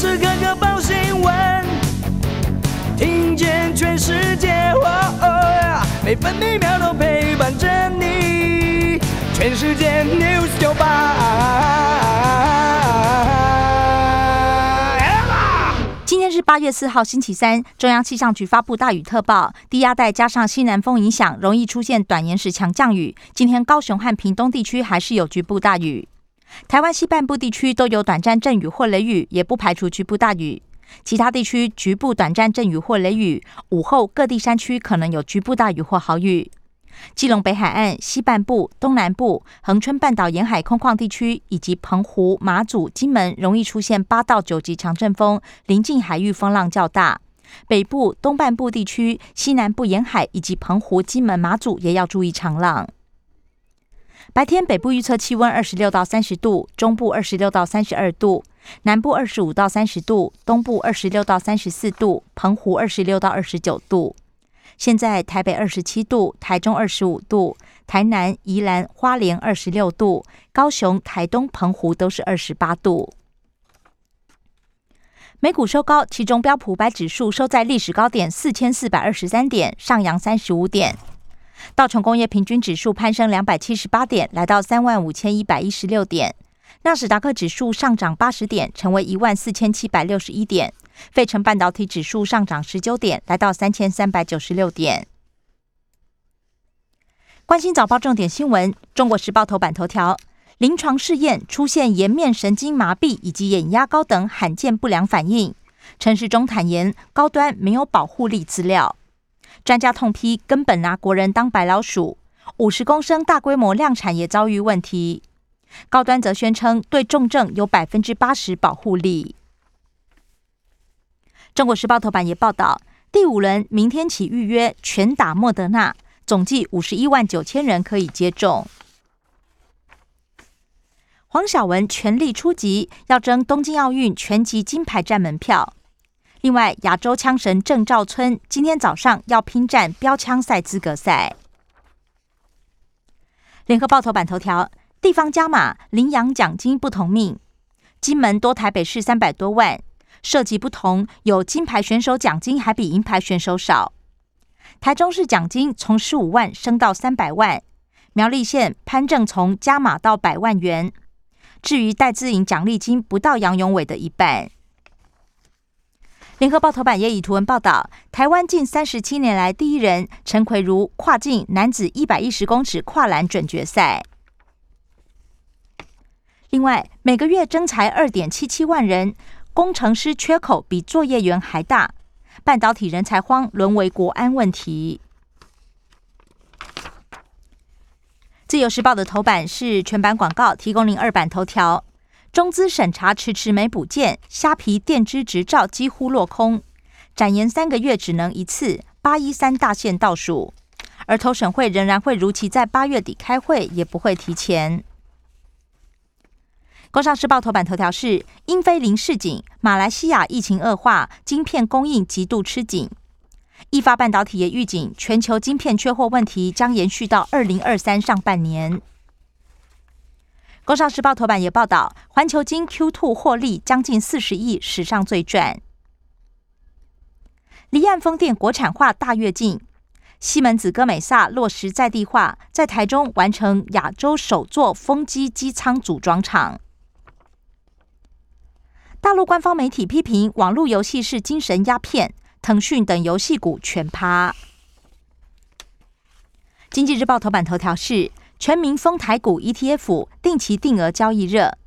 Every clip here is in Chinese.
时刻刻报新闻，听见全世界，每分每秒都陪伴着你。全世界 news 九八。今天是八月四号，星期三。中央气象局发布大雨特报，低压带加上西南风影响，容易出现短延时强降雨。今天高雄和屏东地区还是有局部大雨。台湾西半部地区都有短暂阵雨或雷雨，也不排除局部大雨。其他地区局部短暂阵雨或雷雨，午后各地山区可能有局部大雨或豪雨。基隆北海岸西半部、东南部、恒春半岛沿海空旷地区以及澎湖、马祖、金门容易出现八到九级强阵风，临近海域风浪较大。北部、东半部地区、西南部沿海以及澎湖、金门、马祖也要注意长浪。白天北部预测气温二十六到三十度，中部二十六到三十二度，南部二十五到三十度，东部二十六到三十四度，澎湖二十六到二十九度。现在台北二十七度，台中二十五度，台南、宜兰花莲二十六度，高雄、台东、澎湖都是二十八度。美股收高，其中标普百指数收在历史高点四千四百二十三点，上扬三十五点。道琼工业平均指数攀升两百七十八点，来到三万五千一百一十六点。纳斯达克指数上涨八十点，成为一万四千七百六十一点。费城半导体指数上涨十九点，来到三千三百九十六点。关心早报重点新闻，《中国时报》头版头条：临床试验出现颜面神经麻痹以及眼压高等罕见不良反应。陈时中坦言，高端没有保护力资料。专家痛批根本拿国人当白老鼠，五十公升大规模量产也遭遇问题。高端则宣称对重症有百分之八十保护力。中国时报头版也报道，第五轮明天起预约全打莫德纳，总计五十一万九千人可以接种。黄晓文全力出击，要争东京奥运拳击金牌战门票。另外，亚洲枪神郑兆春今天早上要拼战标枪赛资格赛。联合报头版头条：地方加码领养奖金不同命，金门多台北市三百多万，涉及不同，有金牌选手奖金还比银牌选手少。台中市奖金从十五万升到三百万，苗栗县潘正从加码到百万元。至于戴资颖奖励金不到杨永伟的一半。联合报头版也以图文报道，台湾近三十七年来第一人陈奎如跨境男子一百一十公尺跨栏准决赛。另外，每个月征才二点七七万人，工程师缺口比作业员还大，半导体人才荒沦为国安问题。自由时报的头版是全版广告，提供零二版头条。中资审查迟迟没补件，虾皮电支执照几乎落空，展延三个月只能一次。八一三大限倒数，而投审会仍然会如期在八月底开会，也不会提前。工商时报头版头条是：英菲林市警，马来西亚疫情恶化，晶片供应极度吃紧。易发半导体也预警，全球晶片缺货问题将延续到二零二三上半年。工商时报头版也报道，环球金 Q two 获利将近四十亿，史上最赚。离岸风电国产化大跃进，西门子哥美萨落实在地化，在台中完成亚洲首座风机机舱组装厂。大陆官方媒体批评网络游戏是精神鸦片，腾讯等游戏股全趴。经济日报头版头条是。全民封台股 ETF 定期定额交易热，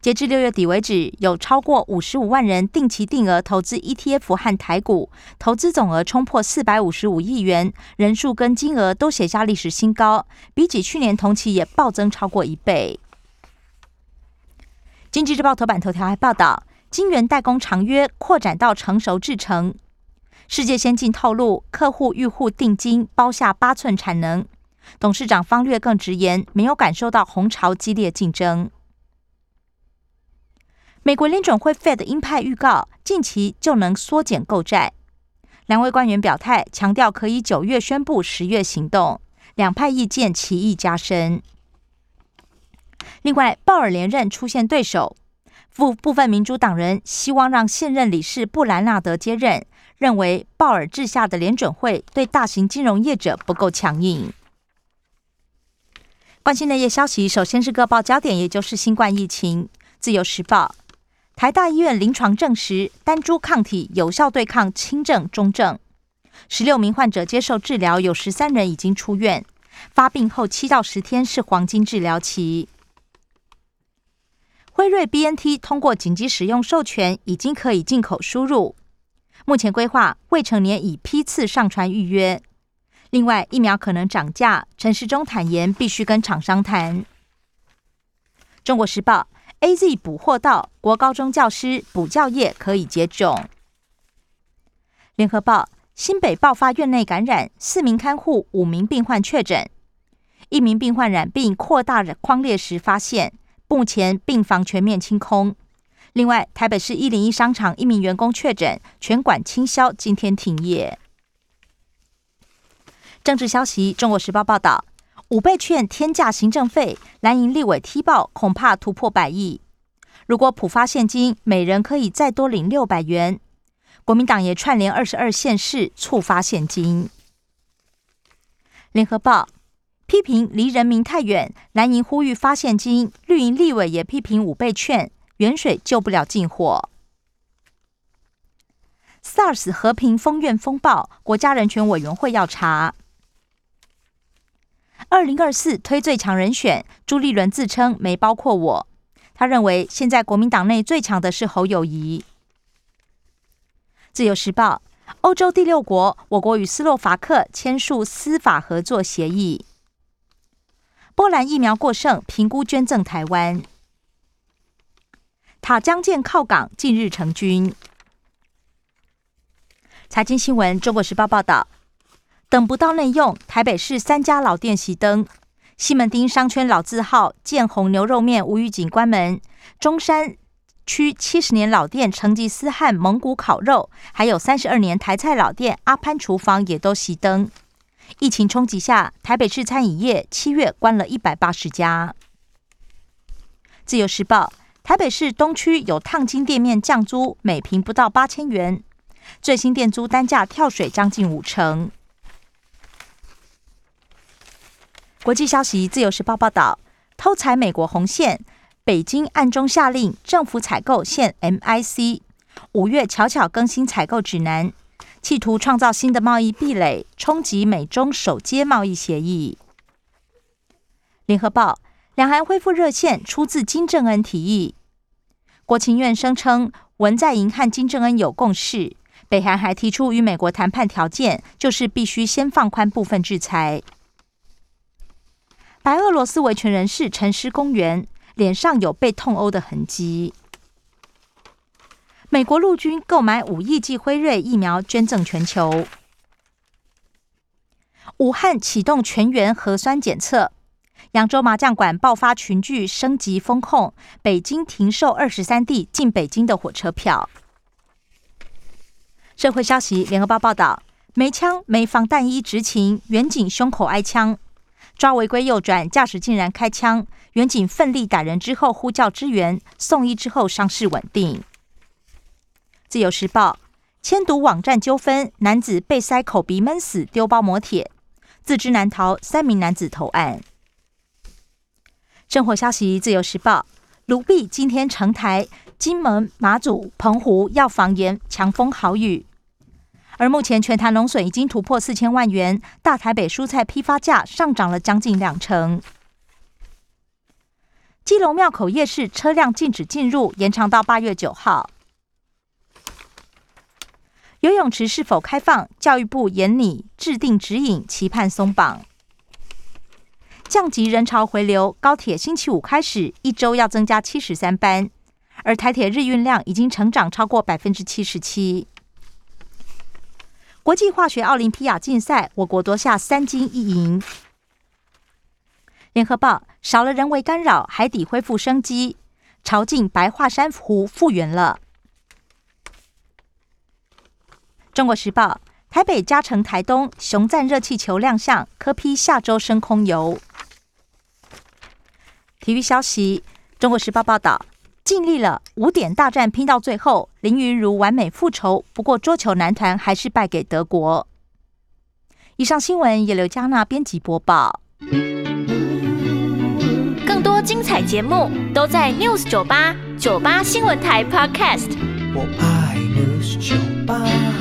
截至六月底为止，有超过五十五万人定期定额投资 ETF 和台股，投资总额冲破四百五十五亿元，人数跟金额都写下历史新高，比起去年同期也暴增超过一倍。经济日报头版头条还报道，晶圆代工长约扩展到成熟制程，世界先进透露，客户预户定金包下八寸产能。董事长方略更直言，没有感受到红潮激烈竞争。美国联准会 Fed 鹰派预告，近期就能缩减购债。两位官员表态，强调可以九月宣布，十月行动。两派意见歧义加深。另外，鲍尔连任出现对手，部部分民主党人希望让现任理事布兰纳德接任，认为鲍尔治下的联准会对大型金融业者不够强硬。关心的业消息，首先是各报焦点，也就是新冠疫情。自由时报，台大医院临床证实单株抗体有效对抗轻症、中症，十六名患者接受治疗，有十三人已经出院。发病后七到十天是黄金治疗期。辉瑞 B N T 通过紧急使用授权，已经可以进口输入。目前规划未成年以批次上传预约。另外，疫苗可能涨价，陈时中坦言必须跟厂商谈。中国时报 A Z 补货到，国高中教师补教业可以接种。联合报新北爆发院内感染，四名看护、五名病患确诊，一名病患染病扩大框列时发现。目前病房全面清空。另外，台北市一零一商场一名员工确诊，全馆清销，今天停业。政治消息：中国时报报道，五倍券天价行政费，蓝营立委踢爆，恐怕突破百亿。如果普发现金，每人可以再多领六百元。国民党也串联二十二县市促发现金。联合报。批评离人民太远，蓝营呼吁发现金，绿营立委也批评五倍券，远水救不了近火。SARS 和平封院风暴，国家人权委员会要查。二零二四推最强人选，朱立伦自称没包括我，他认为现在国民党内最强的是侯友谊。自由时报，欧洲第六国，我国与斯洛伐克签署司法合作协议。波兰疫苗过剩，评估捐赠台湾。塔江舰靠港，近日成军。财经新闻，《中国时报》报道，等不到内用，台北市三家老店熄灯。西门町商圈老字号建宏牛肉面无预警关门，中山区七十年老店成吉思汗蒙古烤肉，还有三十二年台菜老店阿潘厨房也都熄灯。疫情冲击下，台北市餐饮业七月关了一百八十家。自由时报：台北市东区有烫金店面降租，每平不到八千元，最新店租单价跳水将近五成。国际消息：自由时报报道，偷踩美国红线，北京暗中下令政府采购限 MIC，五月巧巧更新采购指南。企图创造新的贸易壁垒，冲击美中首阶贸易协议。联合报：两韩恢复热线出自金正恩提议。国情院声称文在寅和金正恩有共识。北韩还提出与美国谈判条件，就是必须先放宽部分制裁。白俄罗斯维权人士陈尸公园，脸上有被痛殴的痕迹。美国陆军购买五亿剂辉瑞疫苗，捐赠全球。武汉启动全员核酸检测。扬州麻将馆爆发群聚，升级风控。北京停售二十三地进北京的火车票。社会消息：联合报报道，没枪没防弹衣执勤，远警胸口挨枪，抓违规右转驾驶竟然开枪，远警奋力打人之后呼叫支援，送医之后伤势稳定。自由时报：签赌网站纠纷，男子被塞口鼻闷死，丢包抹铁，自知难逃，三名男子投案。生活消息：自由时报：卢碧今天成台，金门、马祖、澎湖要防严强风豪雨。而目前全台农损已经突破四千万元，大台北蔬菜批发价上涨了将近两成。基隆庙口夜市车辆禁止进入，延长到八月九号。游泳池是否开放？教育部严拟制定指引，期盼松绑。降级人潮回流，高铁星期五开始一周要增加七十三班，而台铁日运量已经成长超过百分之七十七。国际化学奥林匹亚竞赛，我国夺下三金一银。联合报少了人为干扰，海底恢复生机，潮境白化珊瑚复原了。中国时报：台北嘉诚台东雄赞热气球亮相，科批下周升空游。体育消息：中国时报报道，尽力了，五点大战拼到最后，林云如完美复仇，不过桌球男团还是败给德国。以上新闻由刘嘉娜编辑播报。更多精彩节目都在 News 九八九八新闻台 Podcast。我爱 News 酒吧。